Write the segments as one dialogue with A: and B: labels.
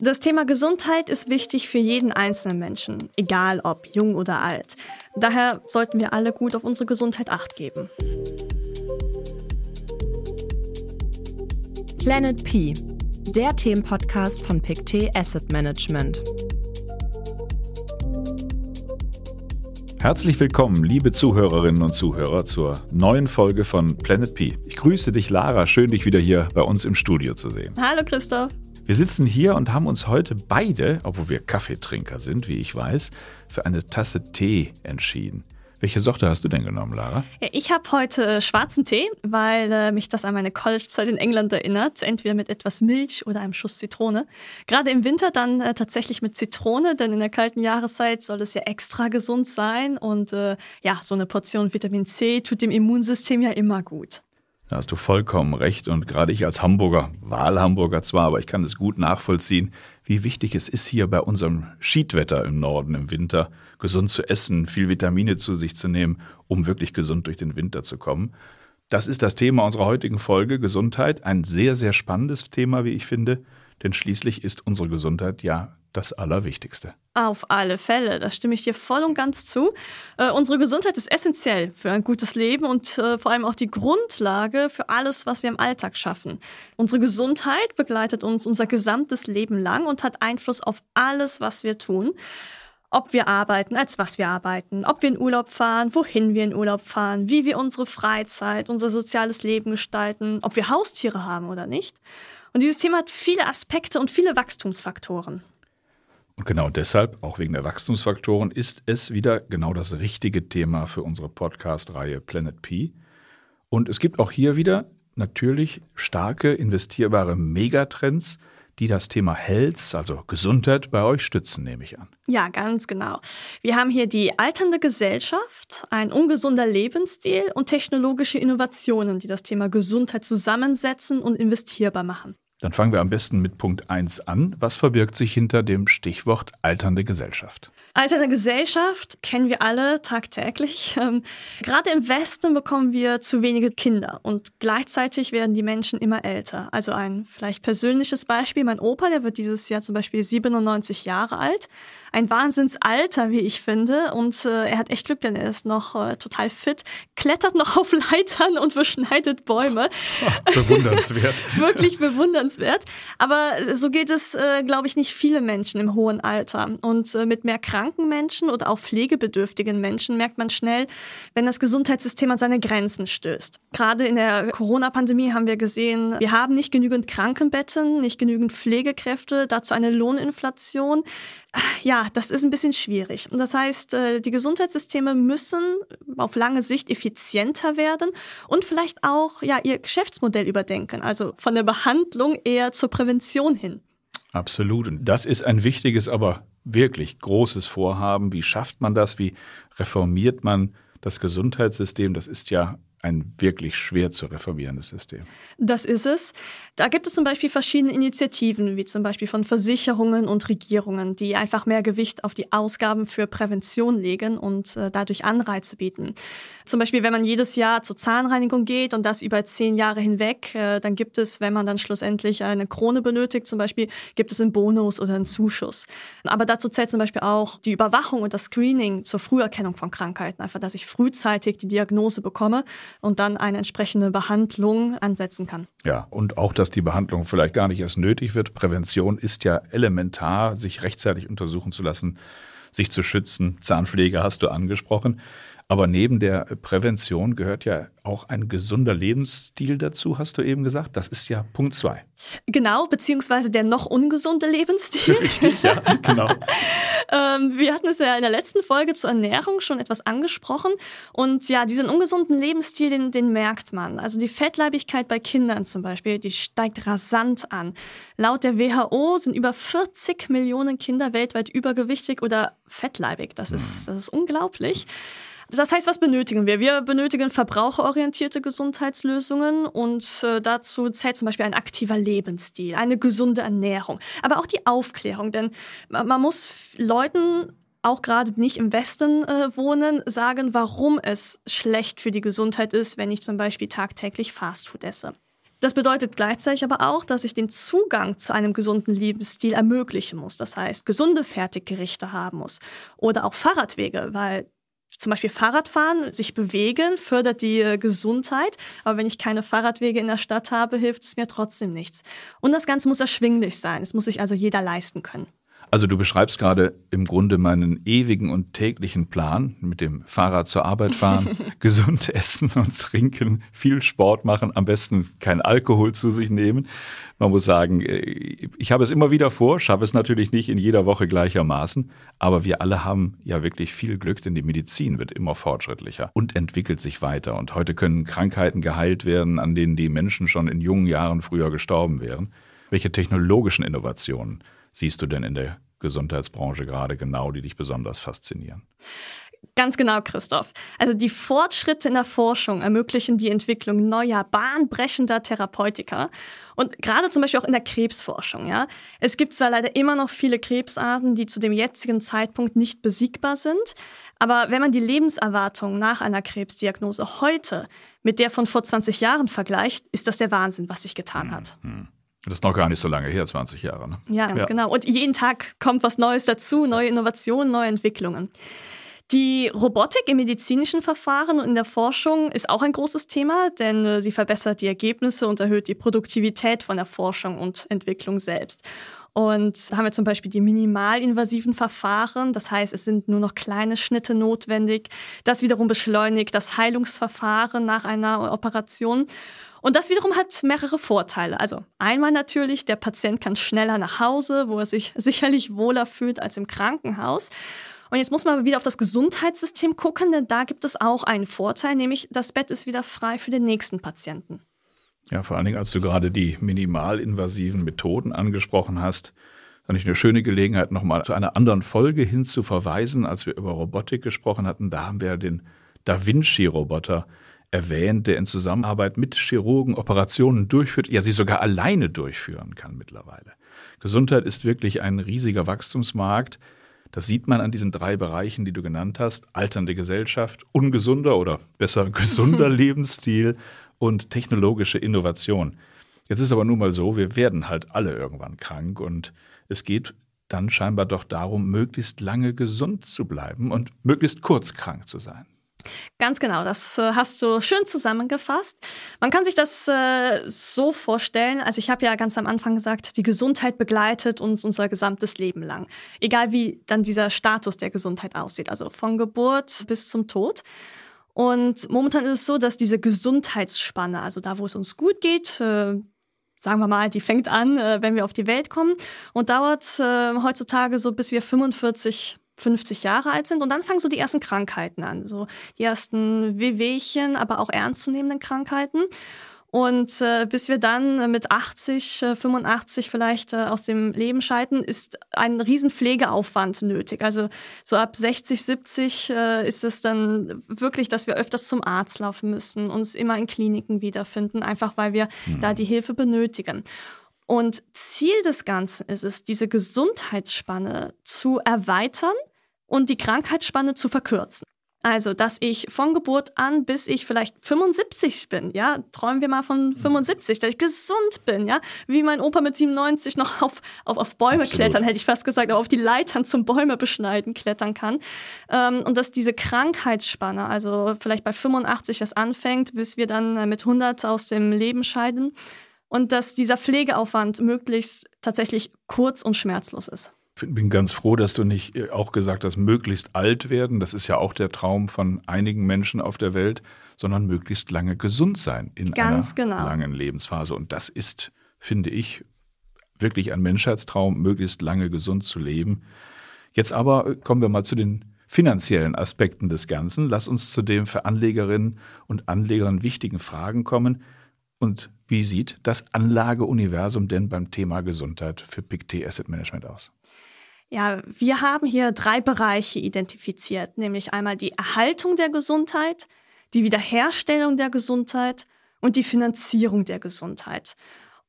A: Das Thema Gesundheit ist wichtig für jeden einzelnen Menschen, egal ob jung oder alt. Daher sollten wir alle gut auf unsere Gesundheit acht geben.
B: Planet P, der Themenpodcast von PICT Asset Management.
C: Herzlich willkommen, liebe Zuhörerinnen und Zuhörer, zur neuen Folge von Planet P. Ich grüße dich, Lara. Schön, dich wieder hier bei uns im Studio zu sehen.
A: Hallo, Christoph.
C: Wir sitzen hier und haben uns heute beide, obwohl wir Kaffeetrinker sind, wie ich weiß, für eine Tasse Tee entschieden. Welche Sorte hast du denn genommen, Lara?
A: Ich habe heute schwarzen Tee, weil äh, mich das an meine College-Zeit in England erinnert. Entweder mit etwas Milch oder einem Schuss Zitrone. Gerade im Winter dann äh, tatsächlich mit Zitrone, denn in der kalten Jahreszeit soll es ja extra gesund sein. Und äh, ja, so eine Portion Vitamin C tut dem Immunsystem ja immer gut.
C: Da hast du vollkommen recht. Und gerade ich als Hamburger, Wahlhamburger zwar, aber ich kann es gut nachvollziehen, wie wichtig es ist, hier bei unserem Schiedwetter im Norden im Winter gesund zu essen, viel Vitamine zu sich zu nehmen, um wirklich gesund durch den Winter zu kommen. Das ist das Thema unserer heutigen Folge, Gesundheit. Ein sehr, sehr spannendes Thema, wie ich finde, denn schließlich ist unsere Gesundheit ja das Allerwichtigste.
A: Auf alle Fälle, da stimme ich dir voll und ganz zu. Äh, unsere Gesundheit ist essentiell für ein gutes Leben und äh, vor allem auch die Grundlage für alles, was wir im Alltag schaffen. Unsere Gesundheit begleitet uns unser gesamtes Leben lang und hat Einfluss auf alles, was wir tun. Ob wir arbeiten, als was wir arbeiten, ob wir in Urlaub fahren, wohin wir in Urlaub fahren, wie wir unsere Freizeit, unser soziales Leben gestalten, ob wir Haustiere haben oder nicht. Und dieses Thema hat viele Aspekte und viele Wachstumsfaktoren.
C: Und genau deshalb, auch wegen der Wachstumsfaktoren, ist es wieder genau das richtige Thema für unsere Podcast-Reihe Planet P. Und es gibt auch hier wieder natürlich starke investierbare Megatrends, die das Thema Health, also Gesundheit, bei euch stützen, nehme ich an.
A: Ja, ganz genau. Wir haben hier die alternde Gesellschaft, ein ungesunder Lebensstil und technologische Innovationen, die das Thema Gesundheit zusammensetzen und investierbar machen.
C: Dann fangen wir am besten mit Punkt 1 an. Was verbirgt sich hinter dem Stichwort alternde Gesellschaft?
A: Alternde Gesellschaft kennen wir alle tagtäglich. Ähm, gerade im Westen bekommen wir zu wenige Kinder und gleichzeitig werden die Menschen immer älter. Also ein vielleicht persönliches Beispiel. Mein Opa, der wird dieses Jahr zum Beispiel 97 Jahre alt ein Wahnsinnsalter, wie ich finde. Und äh, er hat echt Glück, denn er ist noch äh, total fit, klettert noch auf Leitern und beschneidet Bäume.
C: Oh, bewundernswert.
A: Wirklich bewundernswert. Aber so geht es, äh, glaube ich, nicht viele Menschen im hohen Alter. Und äh, mit mehr kranken Menschen oder auch pflegebedürftigen Menschen merkt man schnell, wenn das Gesundheitssystem an seine Grenzen stößt. Gerade in der Corona-Pandemie haben wir gesehen, wir haben nicht genügend Krankenbetten, nicht genügend Pflegekräfte, dazu eine Lohninflation ja, das ist ein bisschen schwierig. Das heißt, äh, die Gesundheitssysteme müssen auf lange Sicht effizienter werden und vielleicht auch ja, ihr Geschäftsmodell überdenken, also von der Behandlung eher zur Prävention hin.
C: Absolut. Und das ist ein wichtiges, aber wirklich großes Vorhaben. Wie schafft man das? Wie reformiert man das Gesundheitssystem? Das ist ja ein wirklich schwer zu reformierendes System.
A: Das ist es. Da gibt es zum Beispiel verschiedene Initiativen, wie zum Beispiel von Versicherungen und Regierungen, die einfach mehr Gewicht auf die Ausgaben für Prävention legen und äh, dadurch Anreize bieten. Zum Beispiel, wenn man jedes Jahr zur Zahnreinigung geht und das über zehn Jahre hinweg, äh, dann gibt es, wenn man dann schlussendlich eine Krone benötigt, zum Beispiel, gibt es einen Bonus oder einen Zuschuss. Aber dazu zählt zum Beispiel auch die Überwachung und das Screening zur Früherkennung von Krankheiten, einfach, dass ich frühzeitig die Diagnose bekomme und dann eine entsprechende Behandlung ansetzen kann.
C: Ja, und auch, dass die Behandlung vielleicht gar nicht erst nötig wird. Prävention ist ja elementar, sich rechtzeitig untersuchen zu lassen, sich zu schützen. Zahnpflege hast du angesprochen. Aber neben der Prävention gehört ja auch ein gesunder Lebensstil dazu, hast du eben gesagt. Das ist ja Punkt zwei.
A: Genau, beziehungsweise der noch ungesunde Lebensstil.
C: Richtig, ja, genau.
A: ähm, wir hatten es ja in der letzten Folge zur Ernährung schon etwas angesprochen. Und ja, diesen ungesunden Lebensstil, den, den merkt man. Also die Fettleibigkeit bei Kindern zum Beispiel, die steigt rasant an. Laut der WHO sind über 40 Millionen Kinder weltweit übergewichtig oder fettleibig. Das ist, hm. das ist unglaublich. Das heißt, was benötigen wir? Wir benötigen verbraucherorientierte Gesundheitslösungen und äh, dazu zählt zum Beispiel ein aktiver Lebensstil, eine gesunde Ernährung, aber auch die Aufklärung, denn man, man muss Leuten auch gerade nicht im Westen äh, wohnen, sagen, warum es schlecht für die Gesundheit ist, wenn ich zum Beispiel tagtäglich Fastfood esse. Das bedeutet gleichzeitig aber auch, dass ich den Zugang zu einem gesunden Lebensstil ermöglichen muss. Das heißt, gesunde Fertiggerichte haben muss oder auch Fahrradwege, weil zum Beispiel Fahrradfahren, sich bewegen, fördert die äh, Gesundheit. Aber wenn ich keine Fahrradwege in der Stadt habe, hilft es mir trotzdem nichts. Und das Ganze muss erschwinglich sein. Es muss sich also jeder leisten können.
C: Also du beschreibst gerade im Grunde meinen ewigen und täglichen Plan mit dem Fahrrad zur Arbeit fahren, gesund essen und trinken, viel Sport machen, am besten kein Alkohol zu sich nehmen. Man muss sagen, äh, ich habe es immer wieder vor, schaffe es natürlich nicht in jeder Woche gleichermaßen, aber wir alle haben ja wirklich viel Glück, denn die Medizin wird immer fortschrittlicher und entwickelt sich weiter. Und heute können Krankheiten geheilt werden, an denen die Menschen schon in jungen Jahren früher gestorben wären. Welche technologischen Innovationen siehst du denn in der Gesundheitsbranche gerade genau, die dich besonders faszinieren?
A: Ganz genau, Christoph. Also die Fortschritte in der Forschung ermöglichen die Entwicklung neuer, bahnbrechender Therapeutika. Und gerade zum Beispiel auch in der Krebsforschung, ja. Es gibt zwar leider immer noch viele Krebsarten, die zu dem jetzigen Zeitpunkt nicht besiegbar sind, aber wenn man die Lebenserwartung nach einer Krebsdiagnose heute mit der von vor 20 Jahren vergleicht, ist das der Wahnsinn, was sich getan hat. Mhm.
C: Das ist noch gar nicht so lange her, 20 Jahre. Ne?
A: Ja, ganz ja. genau. Und jeden Tag kommt was Neues dazu, neue Innovationen, neue Entwicklungen. Die Robotik im medizinischen Verfahren und in der Forschung ist auch ein großes Thema, denn äh, sie verbessert die Ergebnisse und erhöht die Produktivität von der Forschung und Entwicklung selbst. Und haben wir zum Beispiel die minimalinvasiven Verfahren. Das heißt, es sind nur noch kleine Schnitte notwendig. Das wiederum beschleunigt das Heilungsverfahren nach einer Operation. Und das wiederum hat mehrere Vorteile. Also einmal natürlich, der Patient kann schneller nach Hause, wo er sich sicherlich wohler fühlt als im Krankenhaus. Und jetzt muss man wieder auf das Gesundheitssystem gucken, denn da gibt es auch einen Vorteil, nämlich das Bett ist wieder frei für den nächsten Patienten.
C: Ja, vor allen Dingen, als du gerade die minimalinvasiven Methoden angesprochen hast, fand ich eine schöne Gelegenheit, nochmal zu einer anderen Folge hin zu verweisen, als wir über Robotik gesprochen hatten. Da haben wir den Da Vinci-Roboter erwähnt, der in Zusammenarbeit mit Chirurgen Operationen durchführt, ja sie sogar alleine durchführen kann mittlerweile. Gesundheit ist wirklich ein riesiger Wachstumsmarkt. Das sieht man an diesen drei Bereichen, die du genannt hast. Alternde Gesellschaft, ungesunder oder besser gesunder Lebensstil und technologische Innovation. Jetzt ist aber nun mal so, wir werden halt alle irgendwann krank und es geht dann scheinbar doch darum, möglichst lange gesund zu bleiben und möglichst kurz krank zu sein.
A: Ganz genau, das äh, hast du schön zusammengefasst. Man kann sich das äh, so vorstellen, also ich habe ja ganz am Anfang gesagt, die Gesundheit begleitet uns unser gesamtes Leben lang. Egal wie dann dieser Status der Gesundheit aussieht, also von Geburt bis zum Tod. Und momentan ist es so, dass diese Gesundheitsspanne, also da, wo es uns gut geht, äh, sagen wir mal, die fängt an, äh, wenn wir auf die Welt kommen und dauert äh, heutzutage so bis wir 45 50 Jahre alt sind und dann fangen so die ersten Krankheiten an, so die ersten Wehwehchen, aber auch ernstzunehmenden Krankheiten. Und äh, bis wir dann mit 80, äh, 85 vielleicht äh, aus dem Leben scheiden, ist ein riesen Pflegeaufwand nötig. Also so ab 60, 70 äh, ist es dann wirklich, dass wir öfters zum Arzt laufen müssen, uns immer in Kliniken wiederfinden, einfach weil wir mhm. da die Hilfe benötigen. Und Ziel des Ganzen ist es, diese Gesundheitsspanne zu erweitern und die Krankheitsspanne zu verkürzen. Also, dass ich von Geburt an bis ich vielleicht 75 bin, ja, träumen wir mal von 75, dass ich gesund bin, ja, wie mein Opa mit 97 noch auf, auf, auf Bäume Absolut. klettern, hätte ich fast gesagt, aber auf die Leitern zum Bäume beschneiden klettern kann. Ähm, und dass diese Krankheitsspanne, also vielleicht bei 85 das anfängt, bis wir dann mit 100 aus dem Leben scheiden, und dass dieser Pflegeaufwand möglichst tatsächlich kurz und schmerzlos ist.
C: Ich bin ganz froh, dass du nicht äh, auch gesagt hast, möglichst alt werden. Das ist ja auch der Traum von einigen Menschen auf der Welt, sondern möglichst lange gesund sein in ganz einer genau. langen Lebensphase. Und das ist, finde ich, wirklich ein Menschheitstraum, möglichst lange gesund zu leben. Jetzt aber äh, kommen wir mal zu den finanziellen Aspekten des Ganzen. Lass uns zu den für Anlegerinnen und Anlegern wichtigen Fragen kommen. Und wie sieht das Anlageuniversum denn beim Thema Gesundheit für PICT Asset Management aus?
A: Ja, wir haben hier drei Bereiche identifiziert, nämlich einmal die Erhaltung der Gesundheit, die Wiederherstellung der Gesundheit und die Finanzierung der Gesundheit.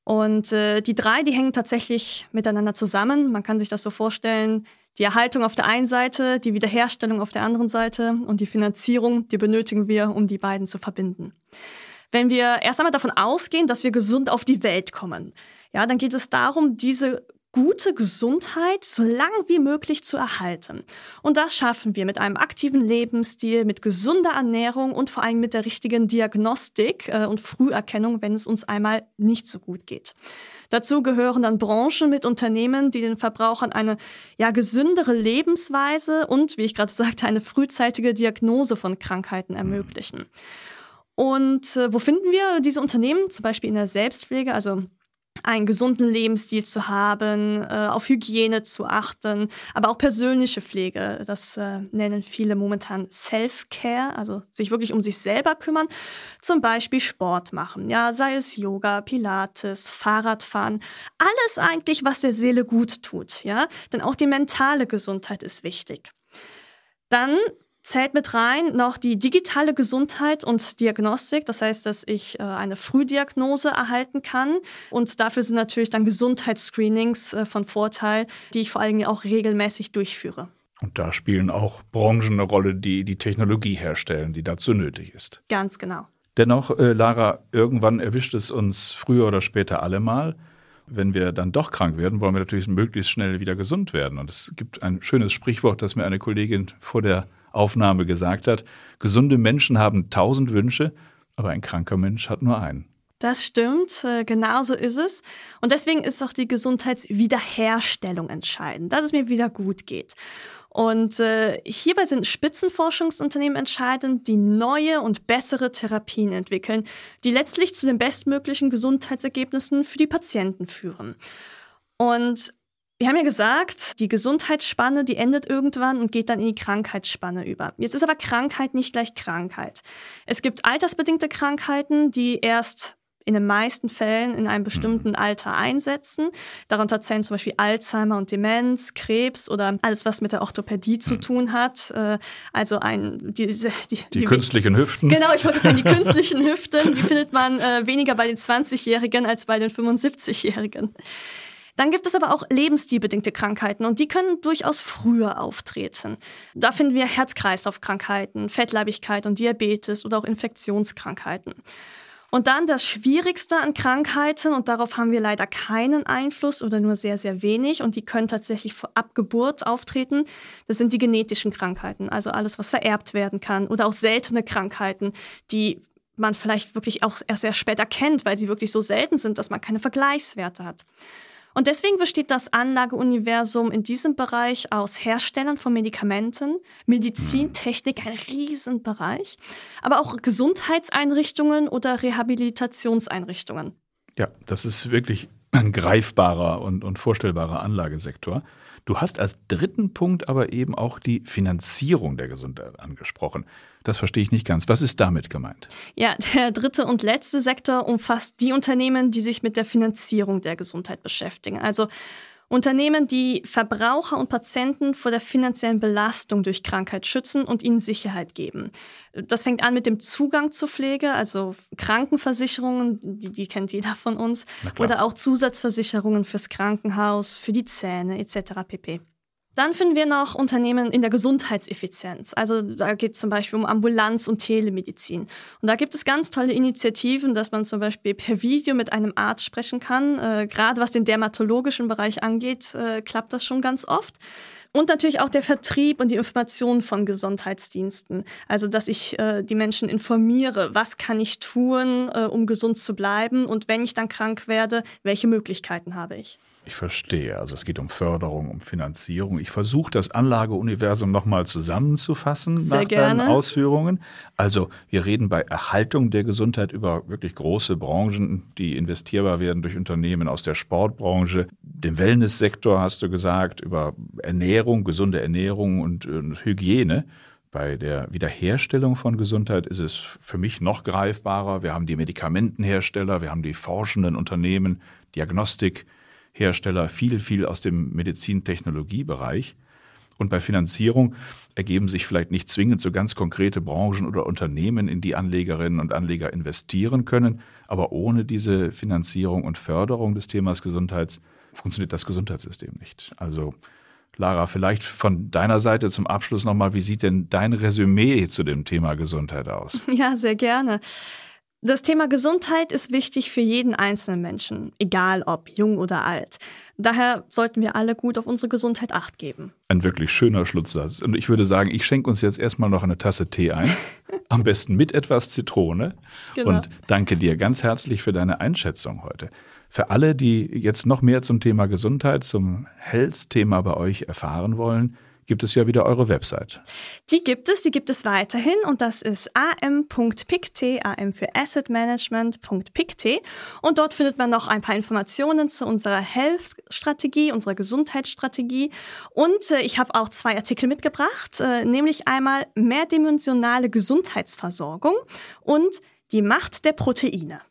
A: Und äh, die drei, die hängen tatsächlich miteinander zusammen. Man kann sich das so vorstellen, die Erhaltung auf der einen Seite, die Wiederherstellung auf der anderen Seite und die Finanzierung, die benötigen wir, um die beiden zu verbinden. Wenn wir erst einmal davon ausgehen, dass wir gesund auf die Welt kommen, ja, dann geht es darum, diese gute Gesundheit so lang wie möglich zu erhalten. Und das schaffen wir mit einem aktiven Lebensstil, mit gesunder Ernährung und vor allem mit der richtigen Diagnostik äh, und Früherkennung, wenn es uns einmal nicht so gut geht. Dazu gehören dann Branchen mit Unternehmen, die den Verbrauchern eine ja gesündere Lebensweise und, wie ich gerade sagte, eine frühzeitige Diagnose von Krankheiten ermöglichen. Und äh, wo finden wir diese Unternehmen? Zum Beispiel in der Selbstpflege, also einen gesunden Lebensstil zu haben, äh, auf Hygiene zu achten, aber auch persönliche Pflege. Das äh, nennen viele momentan Self-Care, also sich wirklich um sich selber kümmern. Zum Beispiel Sport machen, ja, sei es Yoga, Pilates, Fahrradfahren, alles eigentlich, was der Seele gut tut, ja. Denn auch die mentale Gesundheit ist wichtig. Dann zählt mit rein noch die digitale Gesundheit und Diagnostik. Das heißt, dass ich äh, eine Frühdiagnose erhalten kann. Und dafür sind natürlich dann Gesundheitsscreenings äh, von Vorteil, die ich vor allem auch regelmäßig durchführe.
C: Und da spielen auch Branchen eine Rolle, die die Technologie herstellen, die dazu nötig ist.
A: Ganz genau.
C: Dennoch, äh, Lara, irgendwann erwischt es uns früher oder später alle mal. Wenn wir dann doch krank werden, wollen wir natürlich möglichst schnell wieder gesund werden. Und es gibt ein schönes Sprichwort, das mir eine Kollegin vor der Aufnahme gesagt hat, gesunde Menschen haben tausend Wünsche, aber ein kranker Mensch hat nur einen.
A: Das stimmt, äh, genauso ist es. Und deswegen ist auch die Gesundheitswiederherstellung entscheidend, dass es mir wieder gut geht. Und äh, hierbei sind Spitzenforschungsunternehmen entscheidend, die neue und bessere Therapien entwickeln, die letztlich zu den bestmöglichen Gesundheitsergebnissen für die Patienten führen. Und wir haben ja gesagt, die Gesundheitsspanne, die endet irgendwann und geht dann in die Krankheitsspanne über. Jetzt ist aber Krankheit nicht gleich Krankheit. Es gibt altersbedingte Krankheiten, die erst in den meisten Fällen in einem bestimmten Alter einsetzen. Darunter zählen zum Beispiel Alzheimer und Demenz, Krebs oder alles, was mit der Orthopädie zu hm. tun hat. Äh, also ein
C: die, die, die, die künstlichen Hüften.
A: Genau, ich wollte sagen, die künstlichen Hüften, die findet man äh, weniger bei den 20-Jährigen als bei den 75-Jährigen. Dann gibt es aber auch lebensstilbedingte Krankheiten und die können durchaus früher auftreten. Da finden wir Herz-Kreislauf-Krankheiten, Fettleibigkeit und Diabetes oder auch Infektionskrankheiten. Und dann das Schwierigste an Krankheiten, und darauf haben wir leider keinen Einfluss oder nur sehr, sehr wenig, und die können tatsächlich vor Abgeburt auftreten, das sind die genetischen Krankheiten, also alles, was vererbt werden kann, oder auch seltene Krankheiten, die man vielleicht wirklich auch erst sehr spät erkennt, weil sie wirklich so selten sind, dass man keine Vergleichswerte hat. Und deswegen besteht das Anlageuniversum in diesem Bereich aus Herstellern von Medikamenten, Medizintechnik, ein Riesenbereich, aber auch Gesundheitseinrichtungen oder Rehabilitationseinrichtungen.
C: Ja, das ist wirklich greifbarer und, und vorstellbarer Anlagesektor. Du hast als dritten Punkt aber eben auch die Finanzierung der Gesundheit angesprochen. Das verstehe ich nicht ganz. Was ist damit gemeint?
A: Ja, der dritte und letzte Sektor umfasst die Unternehmen, die sich mit der Finanzierung der Gesundheit beschäftigen. Also Unternehmen, die Verbraucher und Patienten vor der finanziellen Belastung durch Krankheit schützen und ihnen Sicherheit geben. Das fängt an mit dem Zugang zur Pflege, also Krankenversicherungen, die, die kennt jeder von uns, oder auch Zusatzversicherungen fürs Krankenhaus, für die Zähne etc. pp. Dann finden wir noch Unternehmen in der Gesundheitseffizienz. Also da geht es zum Beispiel um Ambulanz und Telemedizin. Und da gibt es ganz tolle Initiativen, dass man zum Beispiel per Video mit einem Arzt sprechen kann. Äh, Gerade was den dermatologischen Bereich angeht, äh, klappt das schon ganz oft. Und natürlich auch der Vertrieb und die Information von Gesundheitsdiensten. Also, dass ich äh, die Menschen informiere, was kann ich tun, äh, um gesund zu bleiben und wenn ich dann krank werde, welche Möglichkeiten habe ich.
C: Ich verstehe. Also es geht um Förderung, um Finanzierung. Ich versuche das Anlageuniversum nochmal zusammenzufassen
A: Sehr
C: nach
A: gerne.
C: deinen Ausführungen. Also wir reden bei Erhaltung der Gesundheit über wirklich große Branchen, die investierbar werden durch Unternehmen aus der Sportbranche, dem Wellnesssektor hast du gesagt, über Ernährung, gesunde Ernährung und, und Hygiene. Bei der Wiederherstellung von Gesundheit ist es für mich noch greifbarer. Wir haben die Medikamentenhersteller, wir haben die forschenden Unternehmen, Diagnostik, Hersteller, viel, viel aus dem Medizintechnologiebereich. Und bei Finanzierung ergeben sich vielleicht nicht zwingend so ganz konkrete Branchen oder Unternehmen, in die Anlegerinnen und Anleger investieren können. Aber ohne diese Finanzierung und Förderung des Themas Gesundheits funktioniert das Gesundheitssystem nicht. Also Lara, vielleicht von deiner Seite zum Abschluss nochmal, wie sieht denn dein Resümee zu dem Thema Gesundheit aus?
A: Ja, sehr gerne. Das Thema Gesundheit ist wichtig für jeden einzelnen Menschen, egal ob jung oder alt. Daher sollten wir alle gut auf unsere Gesundheit acht geben.
C: Ein wirklich schöner Schlusssatz. Und ich würde sagen, ich schenke uns jetzt erstmal noch eine Tasse Tee ein. Am besten mit etwas Zitrone. Genau. Und danke dir ganz herzlich für deine Einschätzung heute. Für alle, die jetzt noch mehr zum Thema Gesundheit, zum Health-Thema bei euch erfahren wollen, gibt es ja wieder eure Website.
A: Die gibt es, die gibt es weiterhin und das ist am.pict, am für Asset Management.pict und dort findet man noch ein paar Informationen zu unserer Health-Strategie, unserer Gesundheitsstrategie und äh, ich habe auch zwei Artikel mitgebracht, äh, nämlich einmal mehrdimensionale Gesundheitsversorgung und die Macht der Proteine.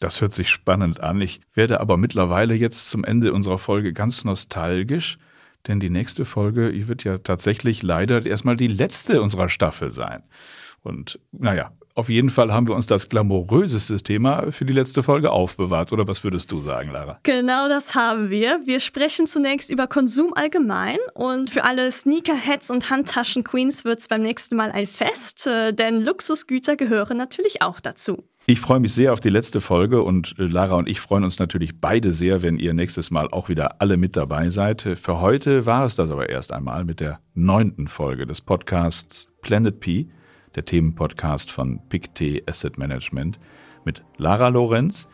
C: Das hört sich spannend an. Ich werde aber mittlerweile jetzt zum Ende unserer Folge ganz nostalgisch denn die nächste Folge wird ja tatsächlich leider erstmal die letzte unserer Staffel sein. Und naja, auf jeden Fall haben wir uns das glamouröseste Thema für die letzte Folge aufbewahrt. Oder was würdest du sagen, Lara?
A: Genau das haben wir. Wir sprechen zunächst über Konsum allgemein. Und für alle Sneakerheads und Handtaschen-Queens wird es beim nächsten Mal ein Fest, äh, denn Luxusgüter gehören natürlich auch dazu.
C: Ich freue mich sehr auf die letzte Folge und äh, Lara und ich freuen uns natürlich beide sehr, wenn ihr nächstes Mal auch wieder alle mit dabei seid. Für heute war es das aber erst einmal mit der neunten Folge des Podcasts Planet P, der Themenpodcast von PICT Asset Management mit Lara Lorenz,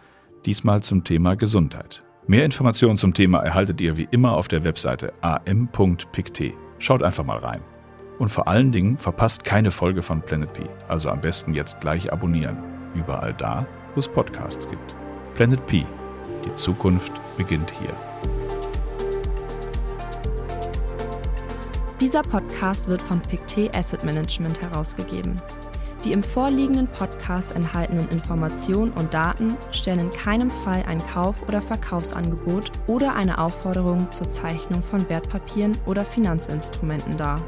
C: diesmal zum Thema Gesundheit. Mehr Informationen zum Thema erhaltet ihr wie immer auf der Webseite am.pict. Schaut einfach mal rein. Und vor allen Dingen verpasst keine Folge von Planet P, also am besten jetzt gleich abonnieren überall da, wo es Podcasts gibt. Planet P. Die Zukunft beginnt hier.
B: Dieser Podcast wird von Pictet Asset Management herausgegeben. Die im vorliegenden Podcast enthaltenen Informationen und Daten stellen in keinem Fall ein Kauf- oder Verkaufsangebot oder eine Aufforderung zur Zeichnung von Wertpapieren oder Finanzinstrumenten dar.